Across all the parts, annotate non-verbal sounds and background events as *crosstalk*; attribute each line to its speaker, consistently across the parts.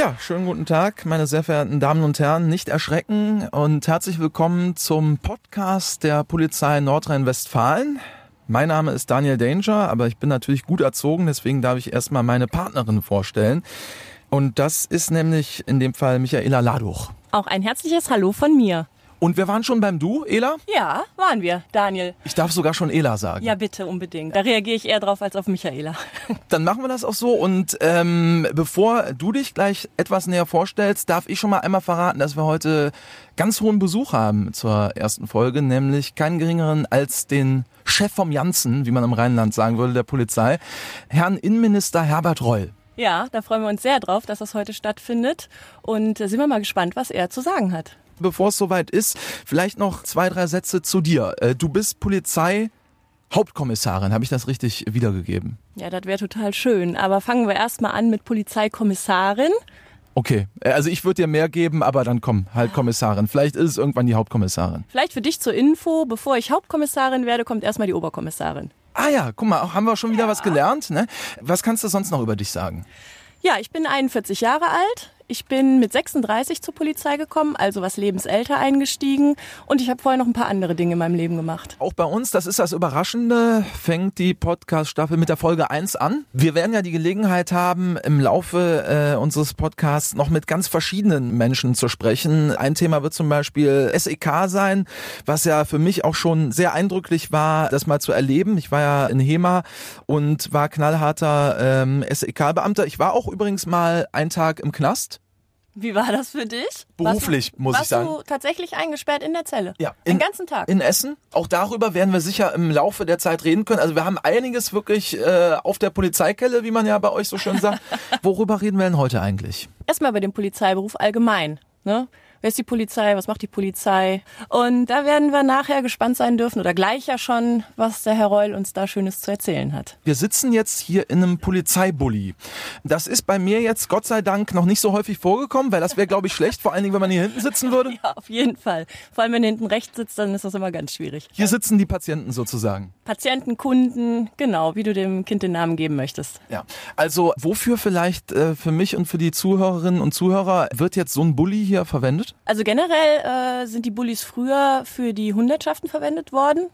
Speaker 1: Ja, schönen guten Tag, meine sehr verehrten Damen und Herren. Nicht erschrecken und herzlich willkommen zum Podcast der Polizei Nordrhein-Westfalen. Mein Name ist Daniel Danger, aber ich bin natürlich gut erzogen, deswegen darf ich erstmal meine Partnerin vorstellen. Und das ist nämlich in dem Fall Michaela Laduch.
Speaker 2: Auch ein herzliches Hallo von mir.
Speaker 1: Und wir waren schon beim Du, Ela?
Speaker 2: Ja, waren wir, Daniel.
Speaker 1: Ich darf sogar schon Ela sagen.
Speaker 2: Ja, bitte, unbedingt. Da reagiere ich eher drauf als auf Michaela. *laughs*
Speaker 1: Dann machen wir das auch so. Und ähm, bevor du dich gleich etwas näher vorstellst, darf ich schon mal einmal verraten, dass wir heute ganz hohen Besuch haben zur ersten Folge, nämlich keinen geringeren als den Chef vom Janssen, wie man im Rheinland sagen würde, der Polizei, Herrn Innenminister Herbert Reul.
Speaker 2: Ja, da freuen wir uns sehr drauf, dass das heute stattfindet. Und äh, sind wir mal gespannt, was er zu sagen hat
Speaker 1: bevor es soweit ist, vielleicht noch zwei, drei Sätze zu dir. Äh, du bist Polizei. Hauptkommissarin, habe ich das richtig wiedergegeben?
Speaker 2: Ja, das wäre total schön. Aber fangen wir erstmal an mit Polizeikommissarin.
Speaker 1: Okay, äh, also ich würde dir mehr geben, aber dann komm, halt Kommissarin. Vielleicht ist es irgendwann die Hauptkommissarin.
Speaker 2: Vielleicht für dich zur Info, bevor ich Hauptkommissarin werde, kommt erstmal die Oberkommissarin.
Speaker 1: Ah ja, guck mal, haben wir schon wieder ja. was gelernt. Ne? Was kannst du sonst noch über dich sagen?
Speaker 2: Ja, ich bin 41 Jahre alt. Ich bin mit 36 zur Polizei gekommen, also was lebensälter eingestiegen und ich habe vorher noch ein paar andere Dinge in meinem Leben gemacht.
Speaker 1: Auch bei uns, das ist das Überraschende, fängt die Podcast-Staffel mit der Folge 1 an. Wir werden ja die Gelegenheit haben, im Laufe äh, unseres Podcasts noch mit ganz verschiedenen Menschen zu sprechen. Ein Thema wird zum Beispiel SEK sein, was ja für mich auch schon sehr eindrücklich war, das mal zu erleben. Ich war ja in HEMA und war knallharter ähm, SEK-Beamter. Ich war auch übrigens mal einen Tag im Knast.
Speaker 2: Wie war das für dich?
Speaker 1: Beruflich,
Speaker 2: warst
Speaker 1: muss
Speaker 2: warst
Speaker 1: ich sagen.
Speaker 2: Warst du tatsächlich eingesperrt in der Zelle?
Speaker 1: Ja.
Speaker 2: In, Den ganzen Tag?
Speaker 1: In Essen. Auch darüber werden wir sicher im Laufe der Zeit reden können. Also wir haben einiges wirklich äh, auf der Polizeikelle, wie man ja bei euch so schön sagt. *laughs* Worüber reden wir denn heute eigentlich?
Speaker 2: Erstmal über den Polizeiberuf allgemein. Ne? Wer ist die Polizei, was macht die Polizei. Und da werden wir nachher gespannt sein dürfen oder gleich ja schon, was der Herr Reul uns da Schönes zu erzählen hat.
Speaker 1: Wir sitzen jetzt hier in einem Polizeibully. Das ist bei mir jetzt Gott sei Dank noch nicht so häufig vorgekommen, weil das wäre, glaube ich, schlecht, vor allen Dingen, wenn man hier hinten sitzen *laughs* würde.
Speaker 2: Ja, auf jeden Fall. Vor allem, wenn hinten rechts sitzt, dann ist das immer ganz schwierig.
Speaker 1: Hier sitzen die Patienten sozusagen.
Speaker 2: Patienten, Kunden, genau, wie du dem Kind den Namen geben möchtest.
Speaker 1: Ja, also wofür vielleicht äh, für mich und für die Zuhörerinnen und Zuhörer wird jetzt so ein Bully hier verwendet?
Speaker 2: Also generell äh, sind die Bullis früher für die Hundertschaften verwendet worden,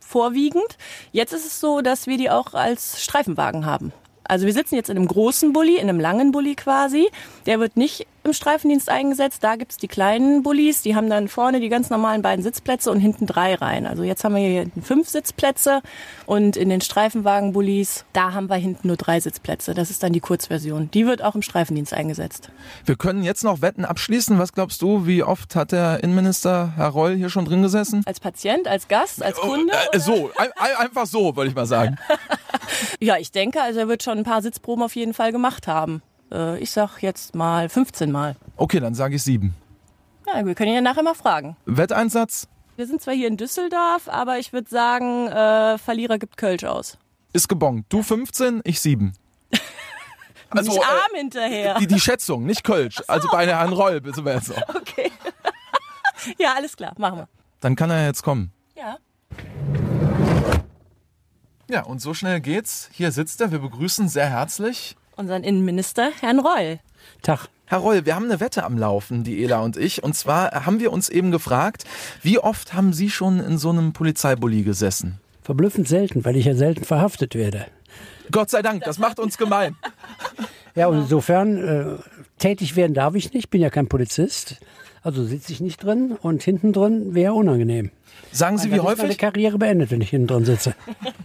Speaker 2: vorwiegend. Jetzt ist es so, dass wir die auch als Streifenwagen haben. Also wir sitzen jetzt in einem großen Bulli, in einem langen Bulli quasi. Der wird nicht im Streifendienst eingesetzt. Da gibt's die kleinen Bullis, die haben dann vorne die ganz normalen beiden Sitzplätze und hinten drei Reihen. Also jetzt haben wir hier hinten fünf Sitzplätze und in den Streifenwagen-Bullis, da haben wir hinten nur drei Sitzplätze. Das ist dann die Kurzversion. Die wird auch im Streifendienst eingesetzt.
Speaker 1: Wir können jetzt noch Wetten abschließen. Was glaubst du, wie oft hat der Innenminister Herr Reul hier schon drin gesessen?
Speaker 2: Als Patient, als Gast, als oh, Kunde?
Speaker 1: Oh, äh, so, ein, einfach so, würde ich mal sagen. *laughs*
Speaker 2: ja, ich denke, also er wird schon ein paar Sitzproben auf jeden Fall gemacht haben. Äh, ich sag jetzt mal 15 Mal.
Speaker 1: Okay, dann sage ich sieben.
Speaker 2: Ja, wir können ihn ja nachher mal fragen.
Speaker 1: Wetteinsatz?
Speaker 2: Wir sind zwar hier in Düsseldorf, aber ich würde sagen, äh, Verlierer gibt Kölsch aus.
Speaker 1: Ist gebongt. Du 15, ich 7. *laughs*
Speaker 2: Also, nicht arm äh, hinterher.
Speaker 1: Die, die, Schätzung, nicht Kölsch. So. Also bei Herrn Roll, bitte wir jetzt auch. *laughs*
Speaker 2: Okay. *laughs* ja, alles klar, machen wir.
Speaker 1: Dann kann er jetzt kommen.
Speaker 2: Ja.
Speaker 1: Ja, und so schnell geht's. Hier sitzt er. Wir begrüßen sehr herzlich
Speaker 2: unseren Innenminister, Herrn Reul.
Speaker 1: Tag. Herr Reul, wir haben eine Wette am Laufen, die Ela und ich. Und zwar haben wir uns eben gefragt, wie oft haben Sie schon in so einem Polizeibully gesessen?
Speaker 3: Verblüffend selten, weil ich ja selten verhaftet werde.
Speaker 1: Gott sei Dank, das macht uns gemein.
Speaker 3: Ja, und insofern äh, tätig werden darf ich nicht, bin ja kein Polizist. Also sitze ich nicht drin und hinten drin wäre unangenehm.
Speaker 1: Sagen Sie, wie häufig?
Speaker 3: Meine Karriere beendet, wenn ich hinten drin sitze.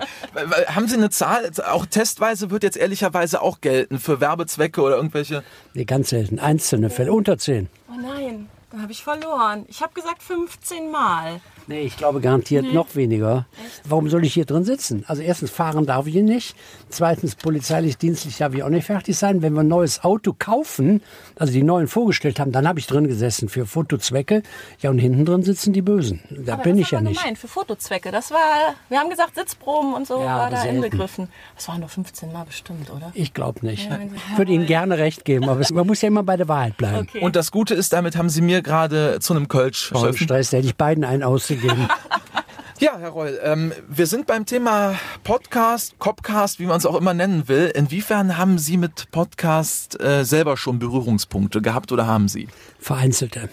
Speaker 3: *laughs*
Speaker 1: Haben Sie eine Zahl? Auch testweise wird jetzt ehrlicherweise auch gelten für Werbezwecke oder irgendwelche?
Speaker 3: Nee, ganz selten. Einzelne Fälle, unter zehn.
Speaker 2: Oh nein, da habe ich verloren. Ich habe gesagt 15 Mal.
Speaker 3: Nee, ich glaube garantiert nee. noch weniger. Echt? Warum soll ich hier drin sitzen? Also erstens, fahren darf ich hier nicht. Zweitens, polizeilich, dienstlich darf ich auch nicht fertig sein. Wenn wir ein neues Auto kaufen, also die neuen vorgestellt haben, dann habe ich drin gesessen für Fotozwecke. Ja, und hinten drin sitzen die Bösen. Da
Speaker 2: aber
Speaker 3: bin ich ja
Speaker 2: nicht.
Speaker 3: Gemeint,
Speaker 2: für Fotozwecke. Das war, wir haben gesagt, Sitzproben und so ja, war da selten. inbegriffen. Das waren doch 15 Mal bestimmt, oder?
Speaker 3: Ich glaube nicht. Ja, ich würde Ihnen gerne recht geben, aber man muss ja immer bei der Wahrheit bleiben.
Speaker 1: Okay. Und das Gute ist, damit haben Sie mir gerade zu einem Kölsch.
Speaker 3: So Stress, hätte ich beiden einen ausgegeben. *laughs*
Speaker 1: Ja, Herr Reul, ähm, wir sind beim Thema Podcast, Copcast, wie man es auch immer nennen will. Inwiefern haben Sie mit Podcast äh, selber schon Berührungspunkte gehabt oder haben Sie?
Speaker 3: Vereinzelte.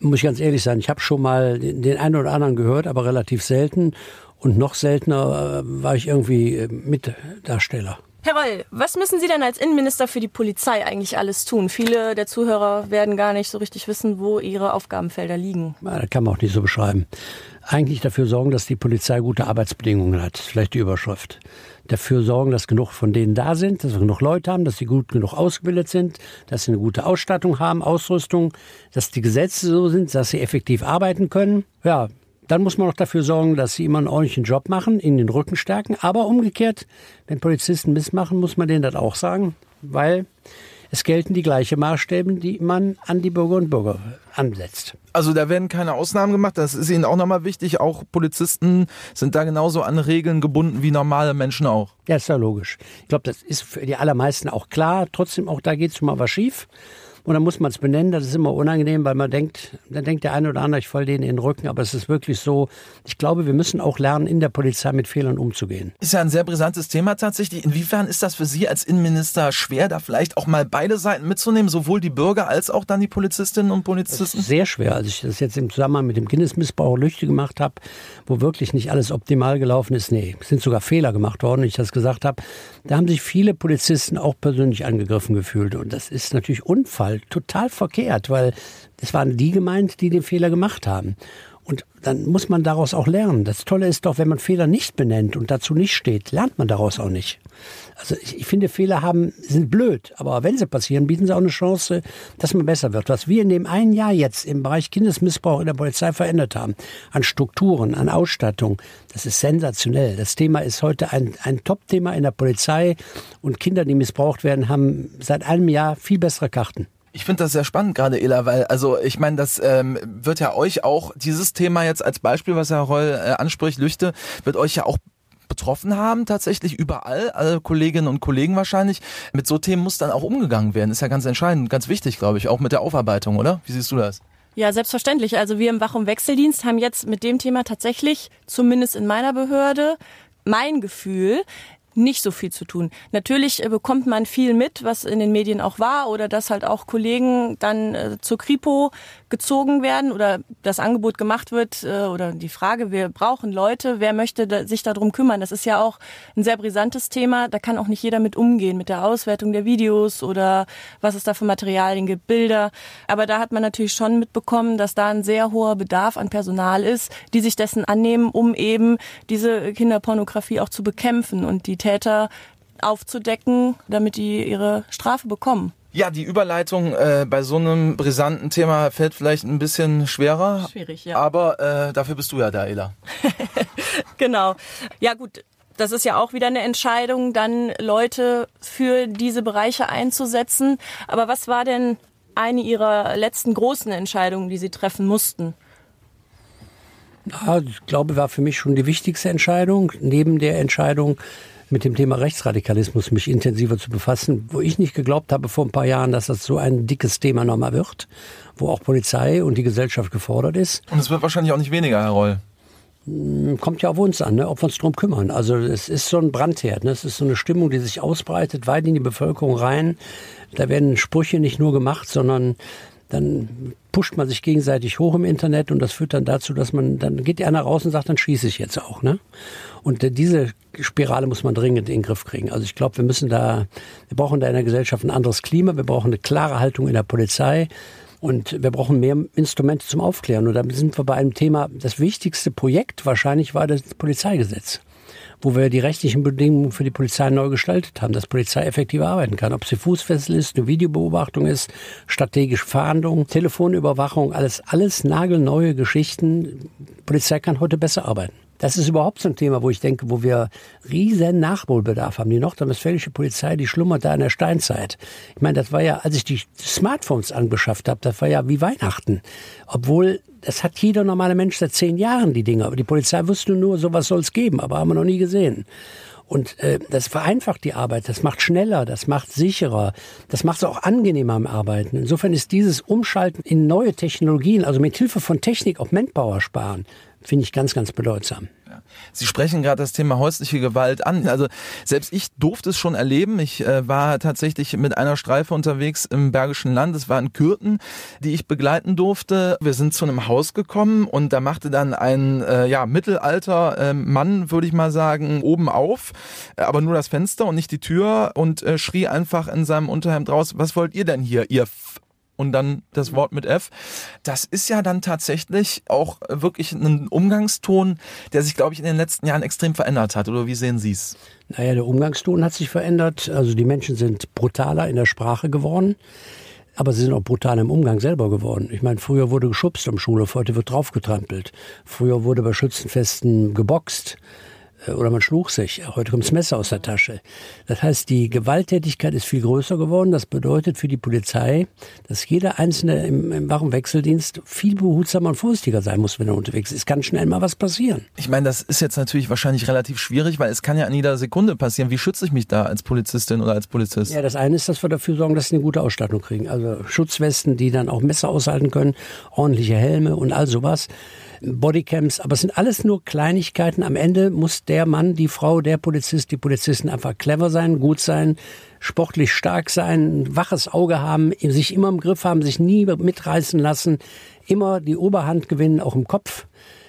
Speaker 3: Muss ich ganz ehrlich sein, ich habe schon mal den einen oder anderen gehört, aber relativ selten. Und noch seltener äh, war ich irgendwie äh, Mitdarsteller.
Speaker 2: Herr Roll, was müssen Sie denn als Innenminister für die Polizei eigentlich alles tun? Viele der Zuhörer werden gar nicht so richtig wissen, wo ihre Aufgabenfelder liegen.
Speaker 3: Das kann man auch nicht so beschreiben. Eigentlich dafür sorgen, dass die Polizei gute Arbeitsbedingungen hat. Vielleicht die Überschrift. Dafür sorgen, dass genug von denen da sind, dass wir genug Leute haben, dass sie gut genug ausgebildet sind, dass sie eine gute Ausstattung haben, Ausrüstung, dass die Gesetze so sind, dass sie effektiv arbeiten können. Ja, dann muss man noch dafür sorgen, dass sie immer einen ordentlichen Job machen, ihnen den Rücken stärken. Aber umgekehrt, wenn Polizisten missmachen, muss man denen das auch sagen, weil es gelten die gleichen Maßstäbe, die man an die Bürger und Bürger ansetzt.
Speaker 1: Also da werden keine Ausnahmen gemacht. Das ist Ihnen auch nochmal wichtig. Auch Polizisten sind da genauso an Regeln gebunden wie normale Menschen auch.
Speaker 3: Ja, ist ja logisch. Ich glaube, das ist für die allermeisten auch klar. Trotzdem, auch da geht es schon mal was schief. Und dann muss man es benennen. Das ist immer unangenehm, weil man denkt, dann denkt der eine oder andere, ich falle denen in den Rücken. Aber es ist wirklich so. Ich glaube, wir müssen auch lernen, in der Polizei mit Fehlern umzugehen.
Speaker 1: Ist ja ein sehr brisantes Thema tatsächlich. Inwiefern ist das für Sie als Innenminister schwer, da vielleicht auch mal beide Seiten mitzunehmen, sowohl die Bürger als auch dann die Polizistinnen und Polizisten?
Speaker 3: sehr schwer. Als ich das jetzt im Zusammenhang mit dem Kindesmissbrauch Lüchte gemacht habe, wo wirklich nicht alles optimal gelaufen ist, nee, es sind sogar Fehler gemacht worden, ich das gesagt habe, da haben sich viele Polizisten auch persönlich angegriffen gefühlt. Und das ist natürlich Unfall, total verkehrt, weil es waren die gemeint, die den Fehler gemacht haben. Und dann muss man daraus auch lernen. Das Tolle ist doch, wenn man Fehler nicht benennt und dazu nicht steht, lernt man daraus auch nicht. Also ich, ich, finde, Fehler haben, sind blöd, aber wenn sie passieren, bieten sie auch eine Chance, dass man besser wird. Was wir in dem einen Jahr jetzt im Bereich Kindesmissbrauch in der Polizei verändert haben, an Strukturen, an Ausstattung, das ist sensationell. Das Thema ist heute ein, ein Top-Thema in der Polizei und Kinder, die missbraucht werden, haben seit einem Jahr viel bessere Karten.
Speaker 1: Ich finde das sehr spannend gerade, Ela, weil, also ich meine, das ähm, wird ja euch auch, dieses Thema jetzt als Beispiel, was Herr Reul äh, anspricht, Lüchte, wird euch ja auch betroffen haben, tatsächlich überall, alle Kolleginnen und Kollegen wahrscheinlich. Mit so Themen muss dann auch umgegangen werden. Ist ja ganz entscheidend, ganz wichtig, glaube ich, auch mit der Aufarbeitung, oder? Wie siehst du das?
Speaker 2: Ja, selbstverständlich. Also wir im Wach- und Wechseldienst haben jetzt mit dem Thema tatsächlich, zumindest in meiner Behörde, mein Gefühl, nicht so viel zu tun. Natürlich äh, bekommt man viel mit, was in den Medien auch war oder dass halt auch Kollegen dann äh, zur Kripo gezogen werden oder das Angebot gemacht wird äh, oder die Frage, wir brauchen Leute, wer möchte da, sich darum kümmern? Das ist ja auch ein sehr brisantes Thema. Da kann auch nicht jeder mit umgehen, mit der Auswertung der Videos oder was es da für Materialien gibt, Bilder. Aber da hat man natürlich schon mitbekommen, dass da ein sehr hoher Bedarf an Personal ist, die sich dessen annehmen, um eben diese Kinderpornografie auch zu bekämpfen und die Täter aufzudecken, damit die ihre Strafe bekommen.
Speaker 1: Ja, die Überleitung äh, bei so einem brisanten Thema fällt vielleicht ein bisschen schwerer.
Speaker 2: Schwierig, ja.
Speaker 1: Aber äh, dafür bist du ja da, Ela. *laughs*
Speaker 2: genau. Ja gut, das ist ja auch wieder eine Entscheidung, dann Leute für diese Bereiche einzusetzen. Aber was war denn eine Ihrer letzten großen Entscheidungen, die Sie treffen mussten?
Speaker 3: Ja, ich glaube, war für mich schon die wichtigste Entscheidung, neben der Entscheidung, mit dem Thema Rechtsradikalismus mich intensiver zu befassen, wo ich nicht geglaubt habe vor ein paar Jahren, dass das so ein dickes Thema nochmal wird, wo auch Polizei und die Gesellschaft gefordert ist.
Speaker 1: Und es wird wahrscheinlich auch nicht weniger, Herr Roll.
Speaker 3: Hm, kommt ja auf uns an, ne? ob wir uns drum kümmern. Also es ist so ein Brandherd, ne? es ist so eine Stimmung, die sich ausbreitet, weit in die Bevölkerung rein. Da werden Sprüche nicht nur gemacht, sondern dann pusht man sich gegenseitig hoch im Internet und das führt dann dazu, dass man, dann geht einer raus und sagt, dann schieße ich jetzt auch. Ne? Und äh, diese Spirale muss man dringend in den Griff kriegen. Also ich glaube, wir müssen da, wir brauchen da in der Gesellschaft ein anderes Klima, wir brauchen eine klare Haltung in der Polizei. Und wir brauchen mehr Instrumente zum Aufklären. Und da sind wir bei einem Thema, das wichtigste Projekt wahrscheinlich war das Polizeigesetz wo wir die rechtlichen Bedingungen für die Polizei neu gestaltet haben, dass Polizei effektiv arbeiten kann. Ob sie Fußfessel ist, eine Videobeobachtung ist, strategische Fahndung, Telefonüberwachung, alles, alles nagelneue Geschichten. Polizei kann heute besser arbeiten. Das ist überhaupt so ein Thema, wo ich denke, wo wir riesen Nachholbedarf haben. Die nordrhein-westfälische Polizei, die schlummert da in der Steinzeit. Ich meine, das war ja, als ich die Smartphones angeschafft habe, das war ja wie Weihnachten. Obwohl, das hat jeder normale Mensch seit zehn Jahren, die Dinge. Aber die Polizei wusste nur, sowas soll es geben, aber haben wir noch nie gesehen. Und äh, das vereinfacht die Arbeit, das macht schneller, das macht sicherer, das macht es auch angenehmer am Arbeiten. Insofern ist dieses Umschalten in neue Technologien, also mit Hilfe von Technik auch Manpower sparen, finde ich ganz, ganz bedeutsam.
Speaker 1: Sie sprechen gerade das Thema häusliche Gewalt an. Also selbst ich durfte es schon erleben. Ich äh, war tatsächlich mit einer Streife unterwegs im Bergischen Land. Es war in Kürten, die ich begleiten durfte. Wir sind zu einem Haus gekommen und da machte dann ein äh, ja, Mittelalter äh, Mann, würde ich mal sagen, oben auf, äh, aber nur das Fenster und nicht die Tür und äh, schrie einfach in seinem Unterhemd raus, was wollt ihr denn hier, ihr F und dann das Wort mit F. Das ist ja dann tatsächlich auch wirklich ein Umgangston, der sich, glaube ich, in den letzten Jahren extrem verändert hat. Oder wie sehen Sie es?
Speaker 3: Naja, der Umgangston hat sich verändert. Also die Menschen sind brutaler in der Sprache geworden. Aber sie sind auch brutal im Umgang selber geworden. Ich meine, früher wurde geschubst am Schulhof, heute wird draufgetrampelt. Früher wurde bei Schützenfesten geboxt. Äh, oder man schlug sich. Heute kommt das Messer aus der Tasche. Das heißt, die Gewalttätigkeit ist viel größer geworden. Das bedeutet für die Polizei, dass jeder Einzelne im, im Wachenwechseldienst viel behutsamer und vorsichtiger sein muss, wenn er unterwegs ist. Es kann schnell mal was passieren.
Speaker 1: Ich meine, das ist jetzt natürlich wahrscheinlich relativ schwierig, weil es kann ja in jeder Sekunde passieren. Wie schütze ich mich da als Polizistin oder als Polizist?
Speaker 3: Ja, das eine ist, dass wir dafür sorgen, dass sie eine gute Ausstattung kriegen. Also Schutzwesten, die dann auch Messer aushalten können, ordentliche Helme und all sowas. Bodycams, aber es sind alles nur Kleinigkeiten. Am Ende muss der Mann, die Frau, der Polizist, die Polizisten einfach clever sein, gut sein, sportlich stark sein, ein waches Auge haben, sich immer im Griff haben, sich nie mitreißen lassen, immer die Oberhand gewinnen, auch im Kopf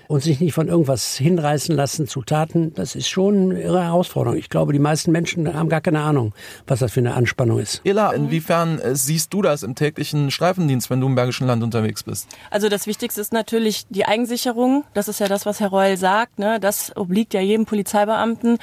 Speaker 3: und sich nicht von irgendwas hinreißen lassen zu Taten, das ist schon eine irre Herausforderung. Ich glaube, die meisten Menschen haben gar keine Ahnung, was das für eine Anspannung ist.
Speaker 1: Ela, inwiefern äh, siehst du das im täglichen Streifendienst, wenn du im Bergischen Land unterwegs bist?
Speaker 2: Also das Wichtigste ist natürlich die Eigensicherung. Das ist ja das, was Herr Reul sagt. Ne? Das obliegt ja jedem Polizeibeamten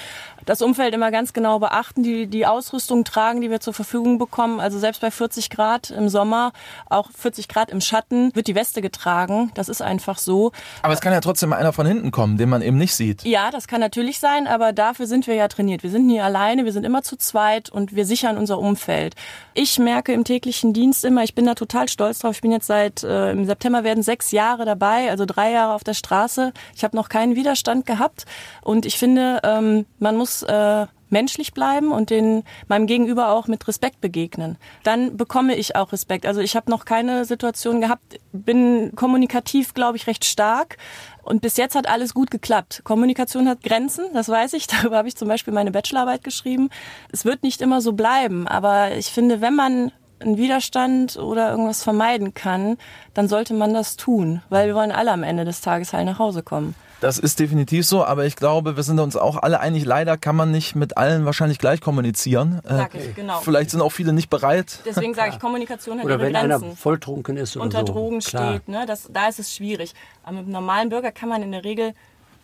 Speaker 2: das Umfeld immer ganz genau beachten, die, die Ausrüstung tragen, die wir zur Verfügung bekommen. Also selbst bei 40 Grad im Sommer, auch 40 Grad im Schatten, wird die Weste getragen. Das ist einfach so.
Speaker 1: Aber es kann ja trotzdem einer von hinten kommen, den man eben nicht sieht.
Speaker 2: Ja, das kann natürlich sein, aber dafür sind wir ja trainiert. Wir sind nie alleine, wir sind immer zu zweit und wir sichern unser Umfeld. Ich merke im täglichen Dienst immer, ich bin da total stolz drauf. Ich bin jetzt seit äh, im September werden sechs Jahre dabei, also drei Jahre auf der Straße. Ich habe noch keinen Widerstand gehabt und ich finde, ähm, man muss äh, menschlich bleiben und den meinem Gegenüber auch mit Respekt begegnen. Dann bekomme ich auch Respekt. Also ich habe noch keine Situation gehabt, bin kommunikativ, glaube ich, recht stark. Und bis jetzt hat alles gut geklappt. Kommunikation hat Grenzen, das weiß ich. *laughs* Darüber habe ich zum Beispiel meine Bachelorarbeit geschrieben. Es wird nicht immer so bleiben, aber ich finde, wenn man einen Widerstand oder irgendwas vermeiden kann, dann sollte man das tun, weil wir wollen alle am Ende des Tages heil nach Hause kommen.
Speaker 1: Das ist definitiv so, aber ich glaube, wir sind uns auch alle einig, leider kann man nicht mit allen wahrscheinlich gleich kommunizieren.
Speaker 2: Äh, Sag ich, genau.
Speaker 1: Vielleicht sind auch viele nicht bereit.
Speaker 2: Deswegen sage ich, Kommunikation hat
Speaker 3: oder
Speaker 2: ihre
Speaker 3: wenn
Speaker 2: Grenzen.
Speaker 3: einer volltrunken ist oder
Speaker 2: unter
Speaker 3: so.
Speaker 2: Drogen
Speaker 3: Klar.
Speaker 2: steht, ne? das, da ist es schwierig. Aber mit einem normalen Bürger kann man in der Regel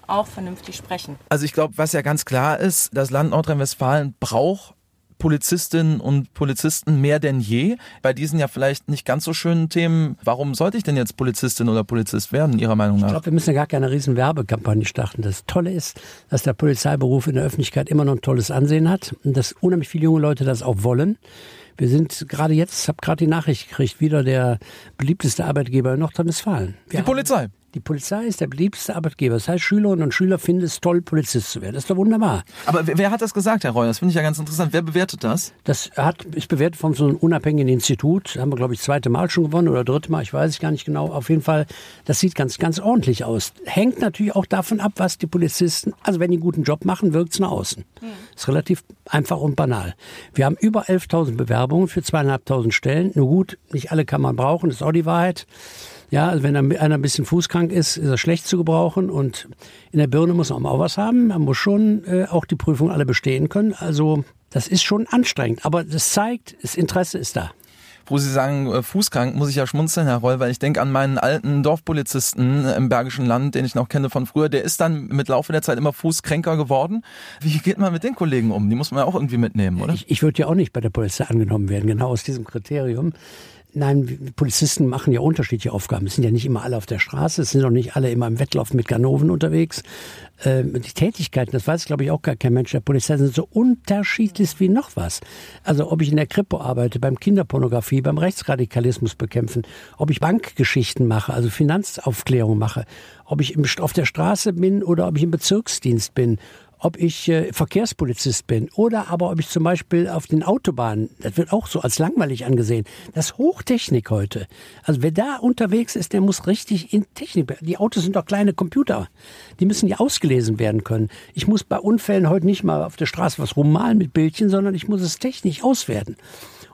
Speaker 2: auch vernünftig sprechen.
Speaker 1: Also ich glaube, was ja ganz klar ist, das Land Nordrhein-Westfalen braucht Polizistinnen und Polizisten mehr denn je. Bei diesen ja vielleicht nicht ganz so schönen Themen. Warum sollte ich denn jetzt Polizistin oder Polizist werden, Ihrer Meinung nach?
Speaker 3: Ich glaube, wir müssen ja gar keine riesen Werbekampagne starten. Das Tolle ist, dass der Polizeiberuf in der Öffentlichkeit immer noch ein tolles Ansehen hat und dass unheimlich viele junge Leute das auch wollen. Wir sind gerade jetzt, ich habe gerade die Nachricht gekriegt, wieder der beliebteste Arbeitgeber in Nordrhein-Westfalen.
Speaker 1: Die Polizei.
Speaker 3: Die Polizei ist der beliebteste Arbeitgeber. Das heißt, Schülerinnen und Schüler finden es toll, Polizist zu werden. Das ist doch wunderbar.
Speaker 1: Aber wer, hat das gesagt, Herr Reuer? Das finde ich ja ganz interessant. Wer bewertet das?
Speaker 3: Das hat, ist bewertet von so einem unabhängigen Institut. Haben wir, glaube ich, zweite Mal schon gewonnen oder dritte Mal. Ich weiß es gar nicht genau. Auf jeden Fall, das sieht ganz, ganz ordentlich aus. Hängt natürlich auch davon ab, was die Polizisten, also wenn die einen guten Job machen, wirkt es nach außen. Ist relativ einfach und banal. Wir haben über 11.000 Bewerbungen für zweieinhalbtausend Stellen. Nur gut, nicht alle kann man brauchen, das ist auch die Wahrheit. Ja, also wenn einer ein bisschen fußkrank ist, ist er schlecht zu gebrauchen und in der Birne muss man auch was haben. Man muss schon äh, auch die Prüfung alle bestehen können. Also das ist schon anstrengend, aber das zeigt, das Interesse ist da.
Speaker 1: Wo Sie sagen, äh, fußkrank, muss ich ja schmunzeln, Herr Reul, weil ich denke an meinen alten Dorfpolizisten im Bergischen Land, den ich noch kenne von früher. Der ist dann mit Laufe der Zeit immer fußkränker geworden. Wie geht man mit den Kollegen um? Die muss man ja auch irgendwie mitnehmen, oder?
Speaker 3: Ich, ich würde ja auch nicht bei der Polizei angenommen werden, genau aus diesem Kriterium. Nein, Polizisten machen ja unterschiedliche Aufgaben. Es sind ja nicht immer alle auf der Straße, es sind auch nicht alle immer im Wettlauf mit Ganoven unterwegs. Ähm, die Tätigkeiten, das weiß glaube ich auch gar kein Mensch der Polizei, sind so unterschiedlich wie noch was. Also ob ich in der Kripo arbeite, beim Kinderpornografie, beim Rechtsradikalismus bekämpfen, ob ich Bankgeschichten mache, also Finanzaufklärung mache, ob ich auf der Straße bin oder ob ich im Bezirksdienst bin, ob ich äh, Verkehrspolizist bin oder aber ob ich zum Beispiel auf den Autobahnen, das wird auch so als langweilig angesehen. Das ist Hochtechnik heute. Also wer da unterwegs ist, der muss richtig in Technik. Die Autos sind doch kleine Computer. Die müssen ja ausgelesen werden können. Ich muss bei Unfällen heute nicht mal auf der Straße was rummalen mit Bildchen, sondern ich muss es technisch auswerten.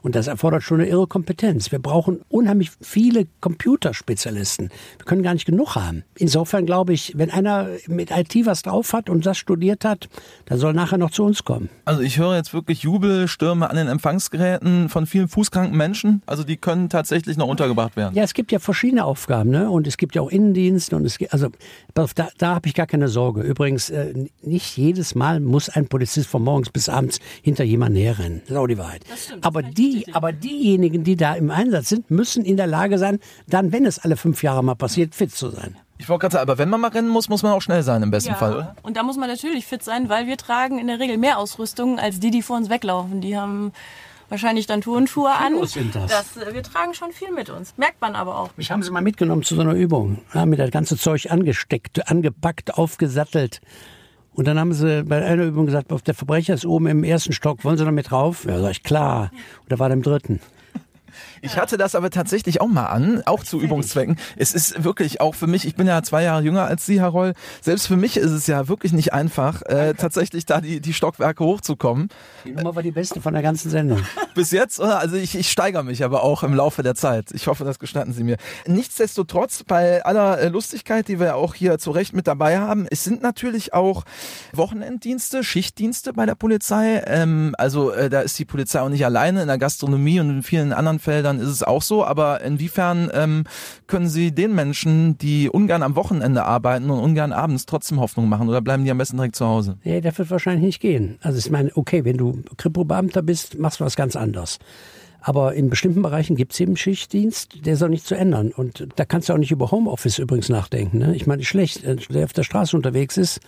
Speaker 3: Und das erfordert schon eine irre Kompetenz. Wir brauchen unheimlich viele Computerspezialisten. Wir können gar nicht genug haben. Insofern glaube ich, wenn einer mit IT was drauf hat und das studiert hat, dann soll nachher noch zu uns kommen.
Speaker 1: Also ich höre jetzt wirklich Jubelstürme an den Empfangsgeräten von vielen fußkranken Menschen. Also die können tatsächlich noch untergebracht werden.
Speaker 3: Ja, es gibt ja verschiedene Aufgaben, ne? Und es gibt ja auch Innendienst und es gibt, also da, da habe ich gar keine Sorge. Übrigens, äh, nicht jedes Mal muss ein Polizist von morgens bis abends hinter jemandem herrennen. Das ist auch die Wahrheit. Stimmt, Aber die die, aber diejenigen, die da im Einsatz sind, müssen in der Lage sein, dann, wenn es alle fünf Jahre mal passiert, fit zu sein.
Speaker 1: Ich wollte gerade sagen, aber wenn man mal rennen muss, muss man auch schnell sein im besten
Speaker 2: ja.
Speaker 1: Fall, oder?
Speaker 2: Und da muss man natürlich fit sein, weil wir tragen in der Regel mehr Ausrüstung als die, die vor uns weglaufen. Die haben wahrscheinlich dann Turnschuhe an.
Speaker 3: Sind das.
Speaker 2: das. Äh, wir tragen schon viel mit uns. Merkt man aber auch.
Speaker 3: Mich haben sie mal mitgenommen zu so einer Übung. Haben mir das ganze Zeug angesteckt, angepackt, aufgesattelt. Und dann haben sie bei einer Übung gesagt, der Verbrecher ist oben im ersten Stock, wollen Sie noch mit drauf? Ja, sag ich, klar. Und da war der im dritten.
Speaker 1: Ich hatte das aber tatsächlich auch mal an, auch zu Übungszwecken. Es ist wirklich auch für mich, ich bin ja zwei Jahre jünger als Sie, Herr Roll, selbst für mich ist es ja wirklich nicht einfach, äh, tatsächlich da die, die Stockwerke hochzukommen.
Speaker 3: Die Nummer war die beste von der ganzen Sendung. *laughs*
Speaker 1: Bis jetzt, oder? Also ich, ich steigere mich aber auch im Laufe der Zeit. Ich hoffe, das gestatten Sie mir. Nichtsdestotrotz, bei aller äh, Lustigkeit, die wir auch hier zu Recht mit dabei haben, es sind natürlich auch Wochenenddienste, Schichtdienste bei der Polizei. Ähm, also äh, da ist die Polizei auch nicht alleine in der Gastronomie und in vielen anderen Feldern ist es auch so, aber inwiefern ähm, können Sie den Menschen, die ungern am Wochenende arbeiten und ungern abends trotzdem Hoffnung machen oder bleiben die am besten direkt zu Hause?
Speaker 3: Nee, das wird wahrscheinlich nicht gehen. Also ich meine, okay, wenn du Kripo-Beamter bist, machst du was ganz anderes. Aber in bestimmten Bereichen gibt es eben Schichtdienst, der soll nicht zu ändern. Und da kannst du auch nicht über Homeoffice übrigens nachdenken. Ne? Ich meine, schlecht, äh, der auf der Straße unterwegs ist,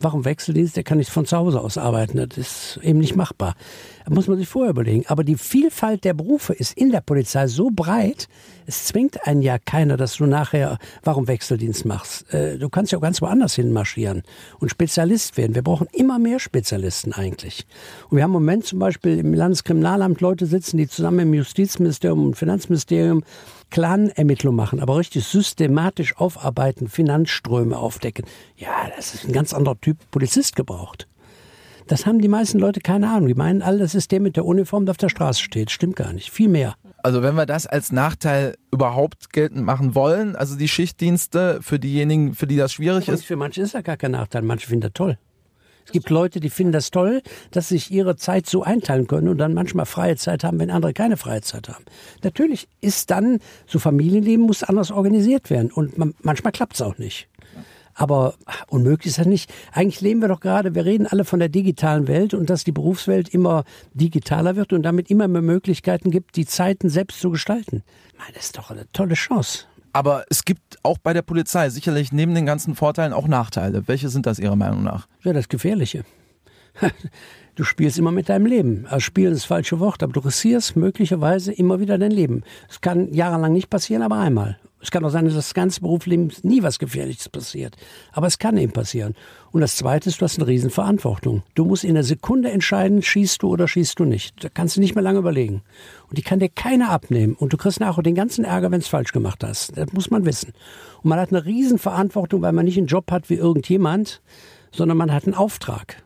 Speaker 3: warum Wechseldienst, der kann nicht von zu Hause aus arbeiten. Das ist eben nicht machbar. Muss man sich vorher überlegen. Aber die Vielfalt der Berufe ist in der Polizei so breit, es zwingt einen ja keiner, dass du nachher, warum Wechseldienst machst. Äh, du kannst ja auch ganz woanders hin marschieren und Spezialist werden. Wir brauchen immer mehr Spezialisten eigentlich. Und wir haben im Moment zum Beispiel im Landeskriminalamt Leute sitzen, die zusammen im Justizministerium und Finanzministerium Clanermittlung machen, aber richtig systematisch aufarbeiten, Finanzströme aufdecken. Ja, das ist ein ganz anderer Typ Polizist gebraucht. Das haben die meisten Leute keine Ahnung. Die meinen all das ist der mit der Uniform, der auf der Straße steht. Stimmt gar nicht. Viel mehr.
Speaker 1: Also wenn wir das als Nachteil überhaupt geltend machen wollen, also die Schichtdienste für diejenigen, für die das schwierig ist.
Speaker 3: Für manche ist das gar kein Nachteil. Manche finden das toll. Es gibt Leute, die finden das toll, dass sie sich ihre Zeit so einteilen können und dann manchmal freie Zeit haben, wenn andere keine freie Zeit haben. Natürlich ist dann, so Familienleben muss anders organisiert werden und man, manchmal klappt es auch nicht. Aber unmöglich ist das nicht. Eigentlich leben wir doch gerade, wir reden alle von der digitalen Welt und dass die Berufswelt immer digitaler wird und damit immer mehr Möglichkeiten gibt, die Zeiten selbst zu gestalten. Das ist doch eine tolle Chance.
Speaker 1: Aber es gibt auch bei der Polizei sicherlich neben den ganzen Vorteilen auch Nachteile. Welche sind das Ihrer Meinung nach?
Speaker 3: Ja, das Gefährliche. *laughs* Du spielst immer mit deinem Leben. Also spielen ist das falsche Wort, aber du riskierst möglicherweise immer wieder dein Leben. Es kann jahrelang nicht passieren, aber einmal. Es kann auch sein, dass das ganze Berufsleben nie was Gefährliches passiert. Aber es kann eben passieren. Und das Zweite ist, du hast eine Riesenverantwortung. Du musst in der Sekunde entscheiden, schießt du oder schießt du nicht. Da kannst du nicht mehr lange überlegen. Und die kann dir keiner abnehmen. Und du kriegst nachher den ganzen Ärger, wenn es falsch gemacht hast. Das muss man wissen. Und man hat eine Riesenverantwortung, weil man nicht einen Job hat wie irgendjemand, sondern man hat einen Auftrag.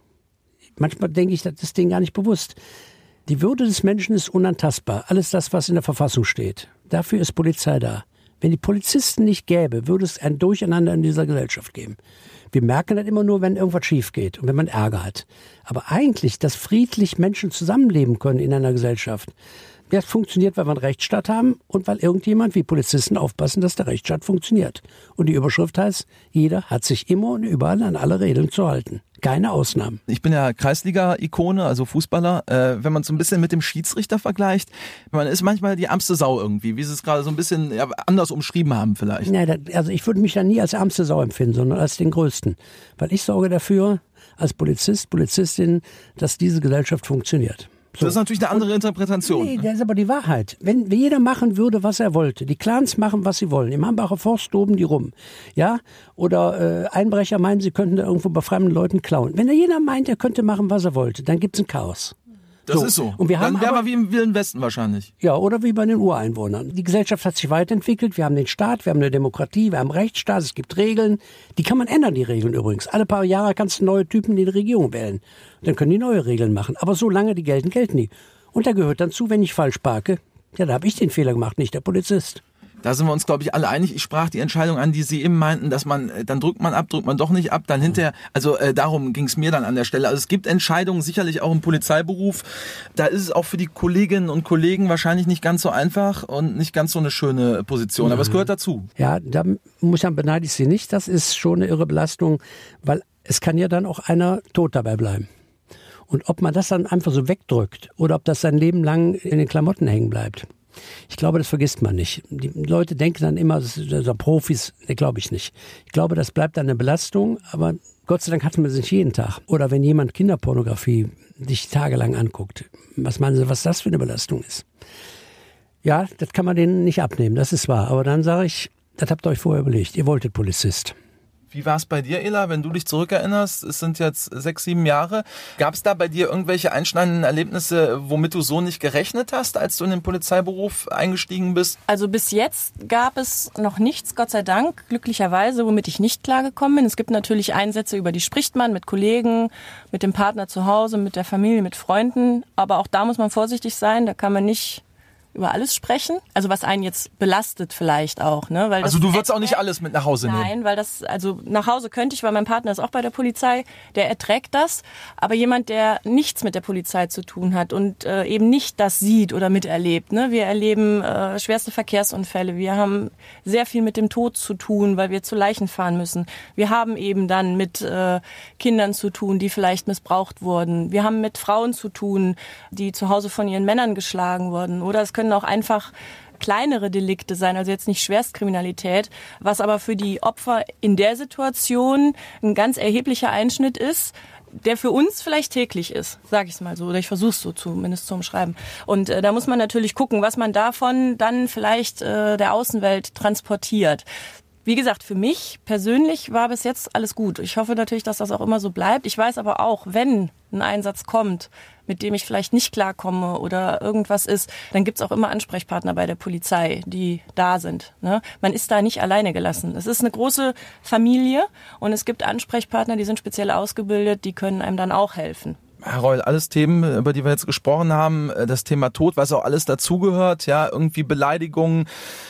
Speaker 3: Manchmal denke ich, das ist denen gar nicht bewusst. Die Würde des Menschen ist unantastbar. Alles das, was in der Verfassung steht. Dafür ist Polizei da. Wenn die Polizisten nicht gäbe, würde es ein Durcheinander in dieser Gesellschaft geben. Wir merken das immer nur, wenn irgendwas schief geht und wenn man Ärger hat. Aber eigentlich, dass friedlich Menschen zusammenleben können in einer Gesellschaft, das funktioniert, weil wir einen Rechtsstaat haben und weil irgendjemand wie Polizisten aufpassen, dass der Rechtsstaat funktioniert. Und die Überschrift heißt, jeder hat sich immer und überall an alle Regeln zu halten. Keine Ausnahmen.
Speaker 1: Ich bin ja Kreisliga-Ikone, also Fußballer. Äh, wenn man so ein bisschen mit dem Schiedsrichter vergleicht, man ist manchmal die ärmste Sau irgendwie, wie sie es gerade so ein bisschen anders umschrieben haben vielleicht.
Speaker 3: Ja, also ich würde mich da nie als ärmste Sau empfinden, sondern als den Größten. Weil ich sorge dafür, als Polizist, Polizistin, dass diese Gesellschaft funktioniert.
Speaker 1: So. Das ist natürlich eine andere Interpretation.
Speaker 3: Nee, das ist aber die Wahrheit. Wenn jeder machen würde, was er wollte, die Clans machen, was sie wollen, im Hambacher Forst toben die rum, ja, oder äh, Einbrecher meinen, sie könnten da irgendwo bei fremden Leuten klauen. Wenn da jeder meint, er könnte machen, was er wollte, dann gibt's ein Chaos.
Speaker 1: Das so. ist so.
Speaker 3: Und wir haben
Speaker 1: Dann wären wir wie im Wilden Westen wahrscheinlich.
Speaker 3: Ja, oder wie bei den Ureinwohnern. Die Gesellschaft hat sich weiterentwickelt. Wir haben den Staat, wir haben eine Demokratie, wir haben einen Rechtsstaat, es gibt Regeln. Die kann man ändern, die Regeln übrigens. Alle paar Jahre kannst du neue Typen in die Regierung wählen. Dann können die neue Regeln machen. Aber solange die gelten, gelten die. Und da gehört dann zu, wenn ich falsch parke, ja, da habe ich den Fehler gemacht, nicht der Polizist.
Speaker 1: Da sind wir uns, glaube ich, alle einig. Ich sprach die Entscheidung an, die Sie eben meinten, dass man, äh, dann drückt man ab, drückt man doch nicht ab, dann hinterher, also äh, darum ging es mir dann an der Stelle. Also es gibt Entscheidungen, sicherlich auch im Polizeiberuf. Da ist es auch für die Kolleginnen und Kollegen wahrscheinlich nicht ganz so einfach und nicht ganz so eine schöne Position. Aber es gehört dazu.
Speaker 3: Ja, da muss ich sagen, beneide ich Sie nicht. Das ist schon eine irre Belastung, weil es kann ja dann auch einer tot dabei bleiben. Und ob man das dann einfach so wegdrückt oder ob das sein Leben lang in den Klamotten hängen bleibt. Ich glaube, das vergisst man nicht. Die Leute denken dann immer, das sind Profis. Ne, glaube ich nicht. Ich glaube, das bleibt eine Belastung, aber Gott sei Dank hat man es nicht jeden Tag. Oder wenn jemand Kinderpornografie dich tagelang anguckt. Was meinen Sie, was das für eine Belastung ist? Ja, das kann man denen nicht abnehmen, das ist wahr. Aber dann sage ich, das habt ihr euch vorher überlegt. Ihr wolltet Polizist.
Speaker 1: Wie war es bei dir, Ela, wenn du dich zurückerinnerst? Es sind jetzt sechs, sieben Jahre. Gab es da bei dir irgendwelche einschneidenden Erlebnisse, womit du so nicht gerechnet hast, als du in den Polizeiberuf eingestiegen bist?
Speaker 2: Also bis jetzt gab es noch nichts, Gott sei Dank, glücklicherweise, womit ich nicht klargekommen bin. Es gibt natürlich Einsätze, über die spricht man mit Kollegen, mit dem Partner zu Hause, mit der Familie, mit Freunden. Aber auch da muss man vorsichtig sein. Da kann man nicht über alles sprechen. Also was einen jetzt belastet vielleicht auch. Ne?
Speaker 1: Weil also du würdest auch nicht alles mit nach Hause nehmen?
Speaker 2: Nein, weil das, also nach Hause könnte ich, weil mein Partner ist auch bei der Polizei, der erträgt das. Aber jemand, der nichts mit der Polizei zu tun hat und äh, eben nicht das sieht oder miterlebt. Ne? Wir erleben äh, schwerste Verkehrsunfälle. Wir haben sehr viel mit dem Tod zu tun, weil wir zu Leichen fahren müssen. Wir haben eben dann mit äh, Kindern zu tun, die vielleicht missbraucht wurden. Wir haben mit Frauen zu tun, die zu Hause von ihren Männern geschlagen wurden. Oder es können auch einfach kleinere Delikte sein, also jetzt nicht Schwerstkriminalität, was aber für die Opfer in der Situation ein ganz erheblicher Einschnitt ist, der für uns vielleicht täglich ist, sage ich es mal so, oder ich versuche es so zumindest zu umschreiben. Und äh, da muss man natürlich gucken, was man davon dann vielleicht äh, der Außenwelt transportiert. Wie gesagt, für mich persönlich war bis jetzt alles gut. Ich hoffe natürlich, dass das auch immer so bleibt. Ich weiß aber auch, wenn ein Einsatz kommt, mit dem ich vielleicht nicht klarkomme oder irgendwas ist, dann gibt's auch immer Ansprechpartner bei der Polizei, die da sind. Ne? Man ist da nicht alleine gelassen. Es ist eine große Familie und es gibt Ansprechpartner, die sind speziell ausgebildet, die können einem dann auch helfen.
Speaker 1: Herr Reul, alles Themen, über die wir jetzt gesprochen haben, äh, das Thema Tod, was auch alles dazugehört, ja, irgendwie Beleidigungen,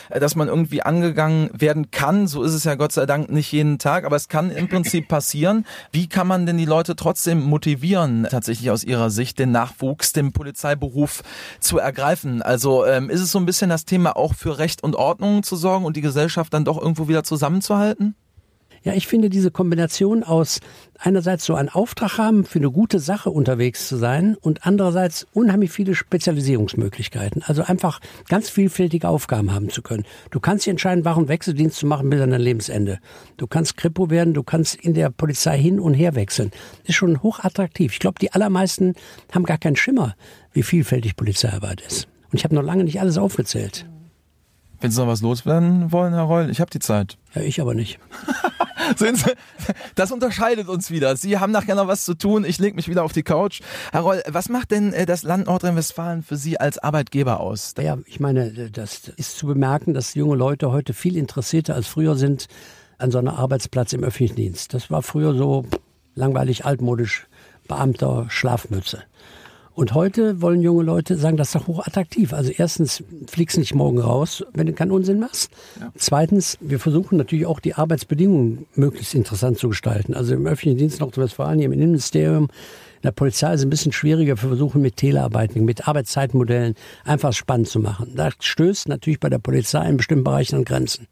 Speaker 1: äh, dass man irgendwie angegangen werden kann, so ist es ja Gott sei Dank nicht jeden Tag, aber es kann im Prinzip *laughs* passieren. Wie kann man denn die Leute trotzdem motivieren, tatsächlich aus ihrer Sicht den Nachwuchs, den Polizeiberuf zu ergreifen? Also ähm, ist es so ein bisschen das Thema auch für Recht und Ordnung zu sorgen und die Gesellschaft dann doch irgendwo wieder zusammenzuhalten?
Speaker 3: Ja, ich finde diese Kombination aus einerseits so einen Auftrag haben, für eine gute Sache unterwegs zu sein und andererseits unheimlich viele Spezialisierungsmöglichkeiten. Also einfach ganz vielfältige Aufgaben haben zu können. Du kannst dich entscheiden, warum Wechseldienst zu machen bis an dein Lebensende. Du kannst Kripo werden, du kannst in der Polizei hin und her wechseln. Ist schon hochattraktiv. Ich glaube, die allermeisten haben gar keinen Schimmer, wie vielfältig Polizeiarbeit ist. Und ich habe noch lange nicht alles aufgezählt.
Speaker 1: Wenn Sie noch was loswerden wollen, Herr Reul, ich habe die Zeit.
Speaker 3: Ja, ich aber nicht. *laughs*
Speaker 1: Sehen Sie, das unterscheidet uns wieder. Sie haben nachher noch was zu tun, ich lege mich wieder auf die Couch. Herr Reul, was macht denn äh, das Land Nordrhein-Westfalen für Sie als Arbeitgeber aus?
Speaker 3: Ja, ich meine, das ist zu bemerken, dass junge Leute heute viel interessierter als früher sind an so einem Arbeitsplatz im öffentlichen Dienst. Das war früher so langweilig, altmodisch, Beamter, Schlafmütze. Und heute wollen junge Leute sagen, das ist doch hochattraktiv. Also erstens fliegst nicht morgen raus, wenn du keinen Unsinn machst. Ja. Zweitens, wir versuchen natürlich auch die Arbeitsbedingungen möglichst interessant zu gestalten. Also im öffentlichen Dienst Nordrhein-Westfalen, hier im Innenministerium, in der Polizei ist es ein bisschen schwieriger. Wir versuchen mit Telearbeiten, mit Arbeitszeitmodellen einfach spannend zu machen. Da stößt natürlich bei der Polizei in bestimmten Bereichen an Grenzen.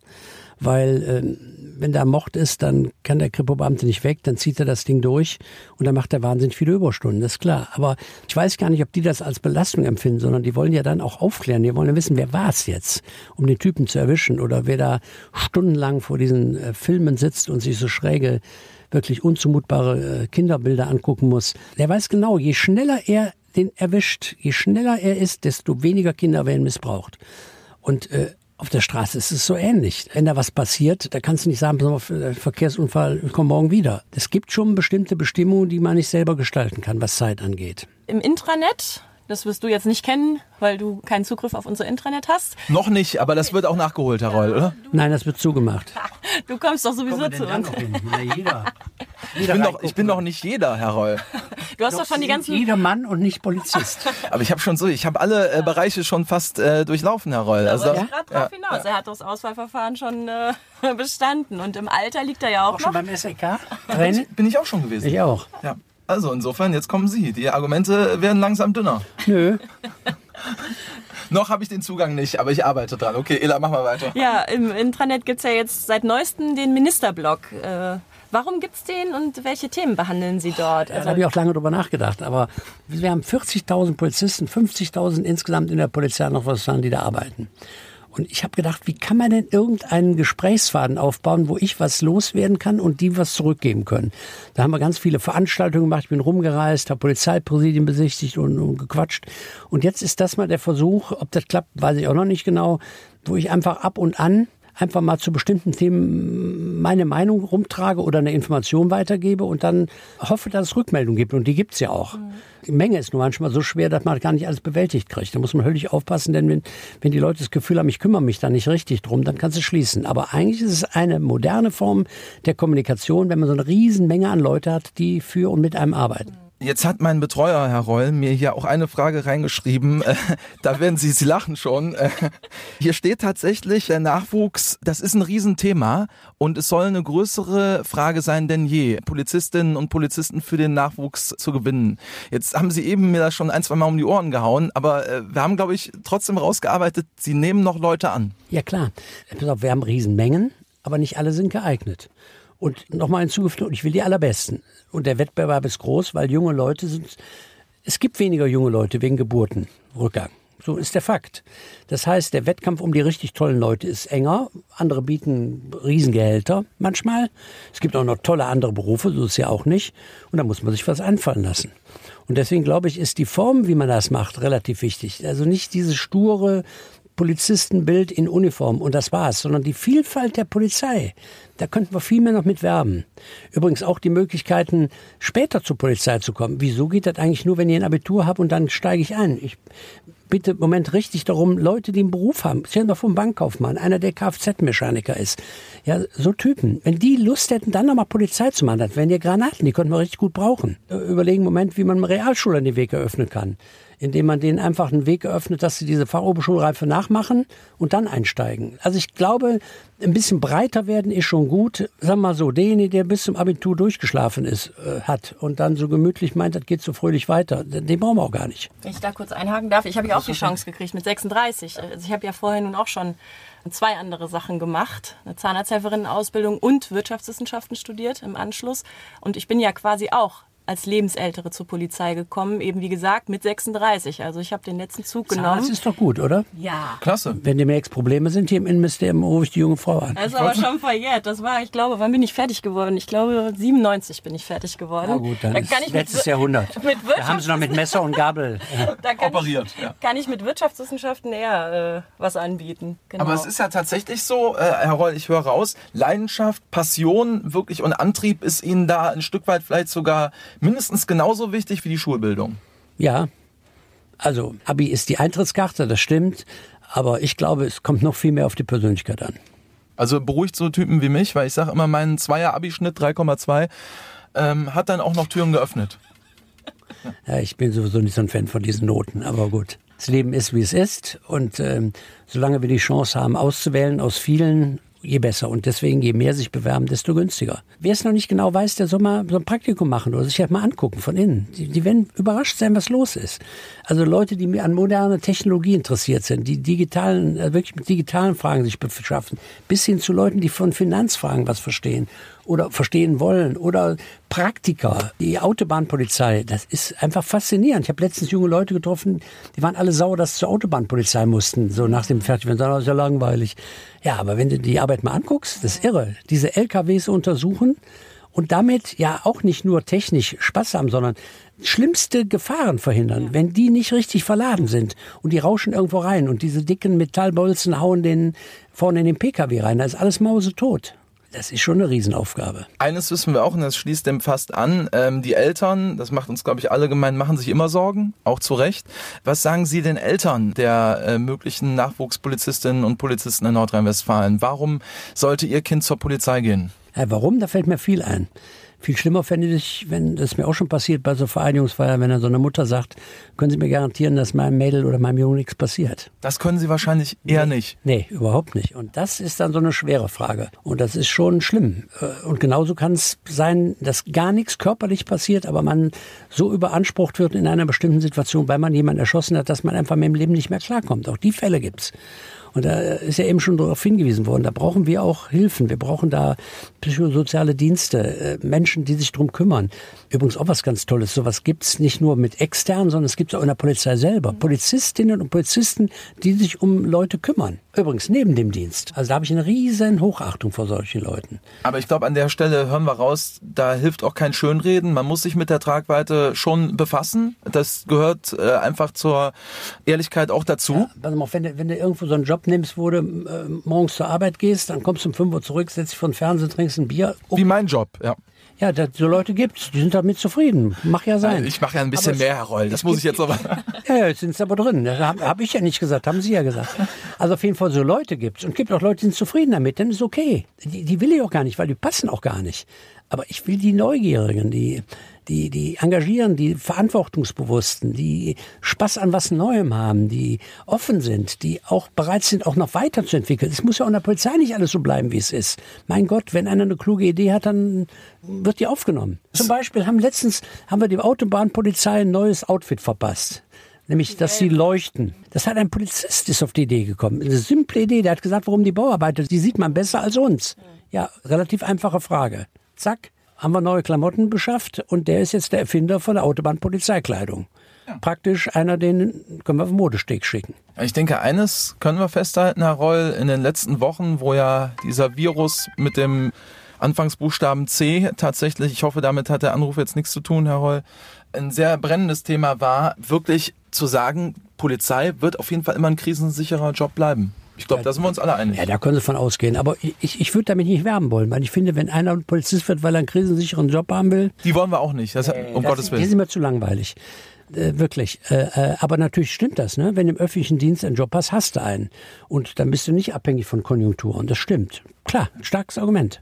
Speaker 3: Weil ähm, wenn da Mord ist, dann kann der Kripo-Beamte nicht weg, dann zieht er das Ding durch und dann macht er wahnsinnig viele Überstunden, das ist klar. Aber ich weiß gar nicht, ob die das als Belastung empfinden, sondern die wollen ja dann auch aufklären. Die wollen ja wissen, wer war es jetzt, um den Typen zu erwischen oder wer da stundenlang vor diesen äh, Filmen sitzt und sich so schräge wirklich unzumutbare äh, Kinderbilder angucken muss. Der weiß genau, je schneller er den erwischt. Je schneller er ist, desto weniger Kinder werden missbraucht. Und äh, auf der Straße ist es so ähnlich. Wenn da was passiert, da kannst du nicht sagen, äh, Verkehrsunfall, komm morgen wieder. Es gibt schon bestimmte Bestimmungen, die man nicht selber gestalten kann, was Zeit angeht.
Speaker 2: Im Intranet das wirst du jetzt nicht kennen, weil du keinen Zugriff auf unser Intranet hast.
Speaker 1: Noch nicht, aber das wird auch nachgeholt, Herr Reul, oder?
Speaker 3: Nein, das wird zugemacht. *laughs*
Speaker 2: Du kommst doch sowieso zu uns.
Speaker 3: Na, jeder.
Speaker 1: Ich bin, doch, ich bin doch nicht jeder, Herr Reul. *laughs*
Speaker 2: Du hast doch schon die ganzen.
Speaker 3: Jeder Mann und nicht Polizist. *laughs*
Speaker 1: Aber ich habe schon so, ich habe alle äh, Bereiche schon fast äh, durchlaufen, Herr Reul.
Speaker 2: Also, ja? gerade drauf hinaus. Er hat das Auswahlverfahren schon äh, bestanden und im Alter liegt er ja auch,
Speaker 3: Auch
Speaker 2: noch.
Speaker 3: schon beim SEK?
Speaker 1: Bin, bin ich auch schon gewesen.
Speaker 3: Ich auch.
Speaker 1: Ja. Also insofern, jetzt kommen Sie. Die Argumente werden langsam dünner.
Speaker 3: Nö. *laughs*
Speaker 1: Noch habe ich den Zugang nicht, aber ich arbeite dran. Okay, Ella, mach mal weiter.
Speaker 2: Ja, im Intranet gibt's ja jetzt seit neuestem den Ministerblog. Äh, warum gibt's den und welche Themen behandeln Sie dort?
Speaker 3: Da habe ich auch lange drüber nachgedacht. Aber wir haben 40.000 Polizisten, 50.000 insgesamt in der Polizei noch was sagen, die da arbeiten. Und ich habe gedacht, wie kann man denn irgendeinen Gesprächsfaden aufbauen, wo ich was loswerden kann und die was zurückgeben können? Da haben wir ganz viele Veranstaltungen gemacht. Ich bin rumgereist, habe Polizeipräsidien besichtigt und, und gequatscht. Und jetzt ist das mal der Versuch, ob das klappt, weiß ich auch noch nicht genau, wo ich einfach ab und an einfach mal zu bestimmten Themen meine Meinung rumtrage oder eine Information weitergebe und dann hoffe, dass es Rückmeldung gibt. Und die gibt's ja auch. Mhm. Die Menge ist nur manchmal so schwer, dass man gar nicht alles bewältigt kriegt. Da muss man höllisch aufpassen, denn wenn, wenn die Leute das Gefühl haben, ich kümmere mich da nicht richtig drum, dann kannst du schließen. Aber eigentlich ist es eine moderne Form der Kommunikation, wenn man so eine riesen Menge an Leute hat, die für und mit einem arbeiten.
Speaker 1: Jetzt hat mein Betreuer, Herr Reul, mir hier auch eine Frage reingeschrieben. Äh, da werden Sie, Sie lachen schon. Äh, hier steht tatsächlich, der Nachwuchs, das ist ein Riesenthema und es soll eine größere Frage sein denn je, Polizistinnen und Polizisten für den Nachwuchs zu gewinnen. Jetzt haben Sie eben mir das schon ein, zwei Mal um die Ohren gehauen, aber äh, wir haben, glaube ich, trotzdem rausgearbeitet, Sie nehmen noch Leute an.
Speaker 3: Ja klar. Wir haben Riesenmengen, aber nicht alle sind geeignet. Und nochmal hinzugefügt, ich will die allerbesten. Und der Wettbewerb ist groß, weil junge Leute sind, es gibt weniger junge Leute wegen Geburtenrückgang. So ist der Fakt. Das heißt, der Wettkampf um die richtig tollen Leute ist enger. Andere bieten Riesengehälter manchmal. Es gibt auch noch tolle andere Berufe, so ist es ja auch nicht. Und da muss man sich was einfallen lassen. Und deswegen glaube ich, ist die Form, wie man das macht, relativ wichtig. Also nicht dieses sture, Polizistenbild in Uniform und das war's, sondern die Vielfalt der Polizei. Da könnten wir viel mehr noch mit werben. Übrigens auch die Möglichkeiten, später zur Polizei zu kommen. Wieso geht das eigentlich nur, wenn ich ein Abitur habe und dann steige ich ein? Ich bitte im Moment richtig darum, Leute, die einen Beruf haben, stellen wir vom Bankkaufmann, einer der Kfz-Mechaniker ist. Ja, so Typen. Wenn die Lust hätten, dann nochmal Polizei zu machen, das wären ja Granaten, die könnten wir richtig gut brauchen. Überlegen im Moment, wie man Realschule an die Weg eröffnen kann indem man denen einfach einen Weg eröffnet, dass sie diese Fachoberschulreife nachmachen und dann einsteigen. Also ich glaube, ein bisschen breiter werden ist schon gut. Sag mal so, derjenige, der bis zum Abitur durchgeschlafen ist, äh, hat und dann so gemütlich meint, das geht so fröhlich weiter, den brauchen wir auch gar nicht.
Speaker 2: Wenn ich da kurz einhaken darf, ich habe ja auch die Chance gekriegt mit 36. Also ich habe ja vorher nun auch schon zwei andere Sachen gemacht, eine Zahnarzthelferin-Ausbildung und Wirtschaftswissenschaften studiert im Anschluss. Und ich bin ja quasi auch als Lebensältere zur Polizei gekommen, eben wie gesagt mit 36. Also ich habe den letzten Zug genommen.
Speaker 3: Das ist doch gut, oder?
Speaker 2: Ja.
Speaker 1: Klasse.
Speaker 3: Wenn demnächst Probleme sind hier im Innenministerium, rufe ich die junge Frau an.
Speaker 2: Das ist aber schon verjährt. Das war, ich glaube, wann bin ich fertig geworden? Ich glaube, 97 bin ich fertig geworden.
Speaker 3: Na gut, dann
Speaker 2: da
Speaker 3: ist letztes Jahrhundert. *laughs*
Speaker 2: Mit
Speaker 3: da haben sie noch mit Messer und Gabel *laughs*
Speaker 2: da kann
Speaker 1: operiert.
Speaker 2: Ich, ja. Kann ich mit Wirtschaftswissenschaften eher äh, was anbieten.
Speaker 1: Genau. Aber es ist ja tatsächlich so, äh, Herr Roll, ich höre raus, Leidenschaft, Passion wirklich und Antrieb ist Ihnen da ein Stück weit vielleicht sogar mindestens genauso wichtig wie die Schulbildung.
Speaker 3: Ja, also Abi ist die Eintrittskarte, das stimmt, aber ich glaube, es kommt noch viel mehr auf die Persönlichkeit an.
Speaker 1: Also beruhigt so Typen wie mich, weil ich sage immer, mein Zweier-Abischnitt 3,2 ähm, hat dann auch noch Türen geöffnet.
Speaker 3: Ja, ich bin sowieso nicht so ein Fan von diesen Noten, aber gut. Das Leben ist, wie es ist und ähm, solange wir die Chance haben, auszuwählen aus vielen je besser. Und deswegen, je mehr sich bewerben, desto günstiger. Wer es noch nicht genau weiß, der soll mal so ein Praktikum machen oder sich halt mal angucken von innen. Die, die werden überrascht sein, was los ist. Also Leute, die an moderne Technologie interessiert sind, die digitalen, äh, wirklich mit digitalen Fragen sich beschaffen, bis hin zu Leuten, die von Finanzfragen was verstehen oder verstehen wollen oder Praktiker, die Autobahnpolizei, das ist einfach faszinierend. Ich habe letztens junge Leute getroffen, die waren alle sauer, dass sie zur Autobahnpolizei mussten, so nach dem Fertigwerden. Das ist ja langweilig. Ja, aber wenn du die Arbeit mal anguckst, das ist irre. Diese LKWs untersuchen und damit ja auch nicht nur technisch Spaß haben, sondern schlimmste Gefahren verhindern, ja. wenn die nicht richtig verladen sind und die rauschen irgendwo rein und diese dicken Metallbolzen hauen den vorne in den PKW rein, da ist alles mausetot. Das ist schon eine Riesenaufgabe.
Speaker 1: Eines wissen wir auch, und das schließt dem fast an. Ähm, die Eltern, das macht uns, glaube ich, alle gemein, machen sich immer Sorgen, auch zu Recht. Was sagen Sie den Eltern der äh, möglichen Nachwuchspolizistinnen und Polizisten in Nordrhein-Westfalen? Warum sollte Ihr Kind zur Polizei gehen?
Speaker 3: Ja, warum? Da fällt mir viel ein. Viel schlimmer fände ich, wenn das mir auch schon passiert bei so Vereinigungsfeiern, wenn dann so eine Mutter sagt, können Sie mir garantieren, dass meinem Mädel oder meinem Jungen nichts passiert?
Speaker 1: Das können Sie wahrscheinlich eher
Speaker 3: nee,
Speaker 1: nicht.
Speaker 3: Nee, überhaupt nicht. Und das ist dann so eine schwere Frage. Und das ist schon schlimm. Äh, und genauso kann es sein, dass gar nichts körperlich passiert, aber man so überansprucht wird in einer bestimmten Situation, weil man jemanden erschossen hat, dass man einfach mit dem Leben nicht mehr klarkommt. Auch die Fälle gibt's. Und da ist ja eben schon darauf hingewiesen worden, da brauchen wir auch Hilfen. Wir brauchen da psychosoziale Dienste, äh, Menschen, die sich drum kümmern. Übrigens auch was ganz Tolles. Sowas gibt's nicht nur mit externen, sondern es gibt es auch in der Polizei selber. Polizistinnen und Polizisten, die sich um Leute kümmern. Übrigens neben dem Dienst. Also da habe ich eine riesen Hochachtung vor solchen Leuten.
Speaker 1: Aber ich glaube, an der Stelle hören wir raus, da hilft auch kein Schönreden. Man muss sich mit der Tragweite schon befassen. Das gehört äh, einfach zur Ehrlichkeit auch dazu. Ja,
Speaker 3: pass mal, wenn du, wenn du irgendwo so einen Job nimmst, wo du äh, morgens zur Arbeit gehst, dann kommst du um 5 Uhr zurück, setzt dich vor den Fernseher, trinkst ein Bier.
Speaker 1: Oh. Wie mein Job, ja.
Speaker 3: Ja, das, so Leute gibt's, die sind damit zufrieden. Mach ja sein.
Speaker 1: Ich mache ja ein bisschen aber mehr, Herr Reul. Das muss ich jetzt aber. *laughs*
Speaker 3: ja, jetzt sind es aber drin. Das habe hab ich ja nicht gesagt, haben Sie ja gesagt. Also auf jeden Fall so Leute gibt's und gibt auch Leute, die sind zufrieden damit. Dann ist okay. Die, die will ich auch gar nicht, weil die passen auch gar nicht. Aber ich will die Neugierigen, die die, die engagieren, die Verantwortungsbewussten, die Spaß an was Neuem haben, die offen sind, die auch bereit sind, auch noch weiterzuentwickeln. Es muss ja auch in der Polizei nicht alles so bleiben, wie es ist. Mein Gott, wenn einer eine kluge Idee hat, dann wird die aufgenommen. Zum Beispiel haben letztens, haben wir die Autobahnpolizei ein neues Outfit verpasst nämlich dass sie leuchten. Das hat ein Polizist ist auf die Idee gekommen. Eine simple Idee. Der hat gesagt, warum die Bauarbeiter, die sieht man besser als uns. Ja, relativ einfache Frage. Zack, haben wir neue Klamotten beschafft und der ist jetzt der Erfinder von der Autobahnpolizeikleidung. Ja. Praktisch einer, den können wir auf den Modesteg schicken.
Speaker 1: Ich denke, eines können wir festhalten, Herr Reul, in den letzten Wochen, wo ja dieser Virus mit dem Anfangsbuchstaben C tatsächlich, ich hoffe, damit hat der Anruf jetzt nichts zu tun, Herr Reul, ein sehr brennendes Thema war, wirklich zu sagen, Polizei wird auf jeden Fall immer ein krisensicherer Job bleiben. Ich glaube, da sind wir uns alle einig.
Speaker 3: Ja, da können Sie von ausgehen. Aber ich, ich würde damit nicht werben wollen, weil ich finde, wenn einer Polizist wird, weil er einen krisensicheren Job haben will.
Speaker 1: Die wollen wir auch nicht, das, äh, um das, Gottes Willen.
Speaker 3: Die sind mir zu langweilig. Äh, wirklich. Äh, äh, aber natürlich stimmt das. Ne? Wenn du im öffentlichen Dienst einen Job hast, hast du einen. Und dann bist du nicht abhängig von Konjunkturen. Das stimmt. Klar, starkes Argument.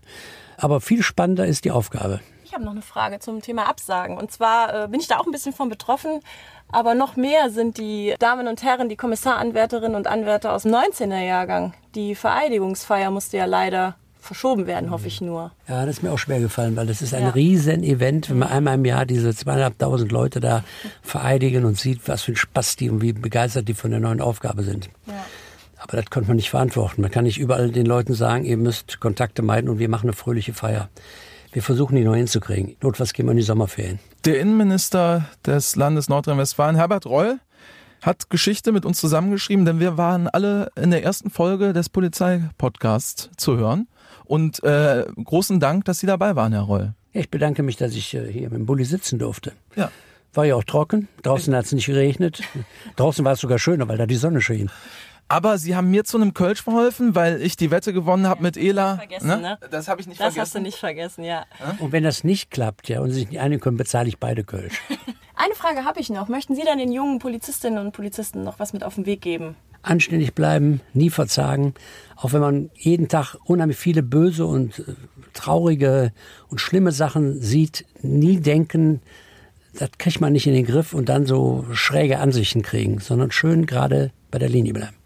Speaker 3: Aber viel spannender ist die Aufgabe.
Speaker 2: Habe noch eine Frage zum Thema Absagen. Und zwar äh, bin ich da auch ein bisschen von betroffen. Aber noch mehr sind die Damen und Herren, die Kommissaranwärterinnen und Anwärter aus dem 19er Jahrgang. Die Vereidigungsfeier musste ja leider verschoben werden, hoffe ich nur.
Speaker 3: Ja, das ist mir auch schwer gefallen, weil das ist ein ja. Riesen-Event, wenn man einmal im Jahr diese zweieinhalbtausend Leute da vereidigen und sieht, was für ein Spaß die und wie begeistert die von der neuen Aufgabe sind. Ja. Aber das konnte man nicht verantworten. Man kann nicht überall den Leuten sagen, ihr müsst Kontakte meiden und wir machen eine fröhliche Feier. Wir versuchen die neu hinzukriegen. Notfalls gehen wir in die Sommerferien.
Speaker 1: Der Innenminister des Landes Nordrhein-Westfalen, Herbert Reul, hat Geschichte mit uns zusammengeschrieben, denn wir waren alle in der ersten Folge des Polizeipodcasts zu hören. Und äh, großen Dank, dass Sie dabei waren, Herr Reul.
Speaker 3: Ich bedanke mich, dass ich äh, hier mit dem Bulli sitzen durfte. Ja. War ja auch trocken. Draußen hat es nicht geregnet. *laughs* Draußen war es sogar schöner, weil da die Sonne schien.
Speaker 1: Aber sie haben mir zu einem Kölsch verholfen, weil ich die Wette gewonnen habe ja, mit Ela.
Speaker 2: Vergessen, ne? ne?
Speaker 1: Das habe ich nicht
Speaker 2: das
Speaker 1: vergessen.
Speaker 2: Das hast du nicht vergessen, ja.
Speaker 3: Und wenn das nicht klappt, ja, und sie sich nicht einigen können, bezahle ich beide Kölsch. *laughs*
Speaker 2: Eine Frage habe ich noch. Möchten Sie dann den jungen Polizistinnen und Polizisten noch was mit auf den Weg geben?
Speaker 3: Anständig bleiben, nie verzagen. Auch wenn man jeden Tag unheimlich viele böse und äh, traurige und schlimme Sachen sieht, nie denken, das kriegt man nicht in den Griff und dann so schräge Ansichten kriegen, sondern schön gerade bei der Linie bleiben.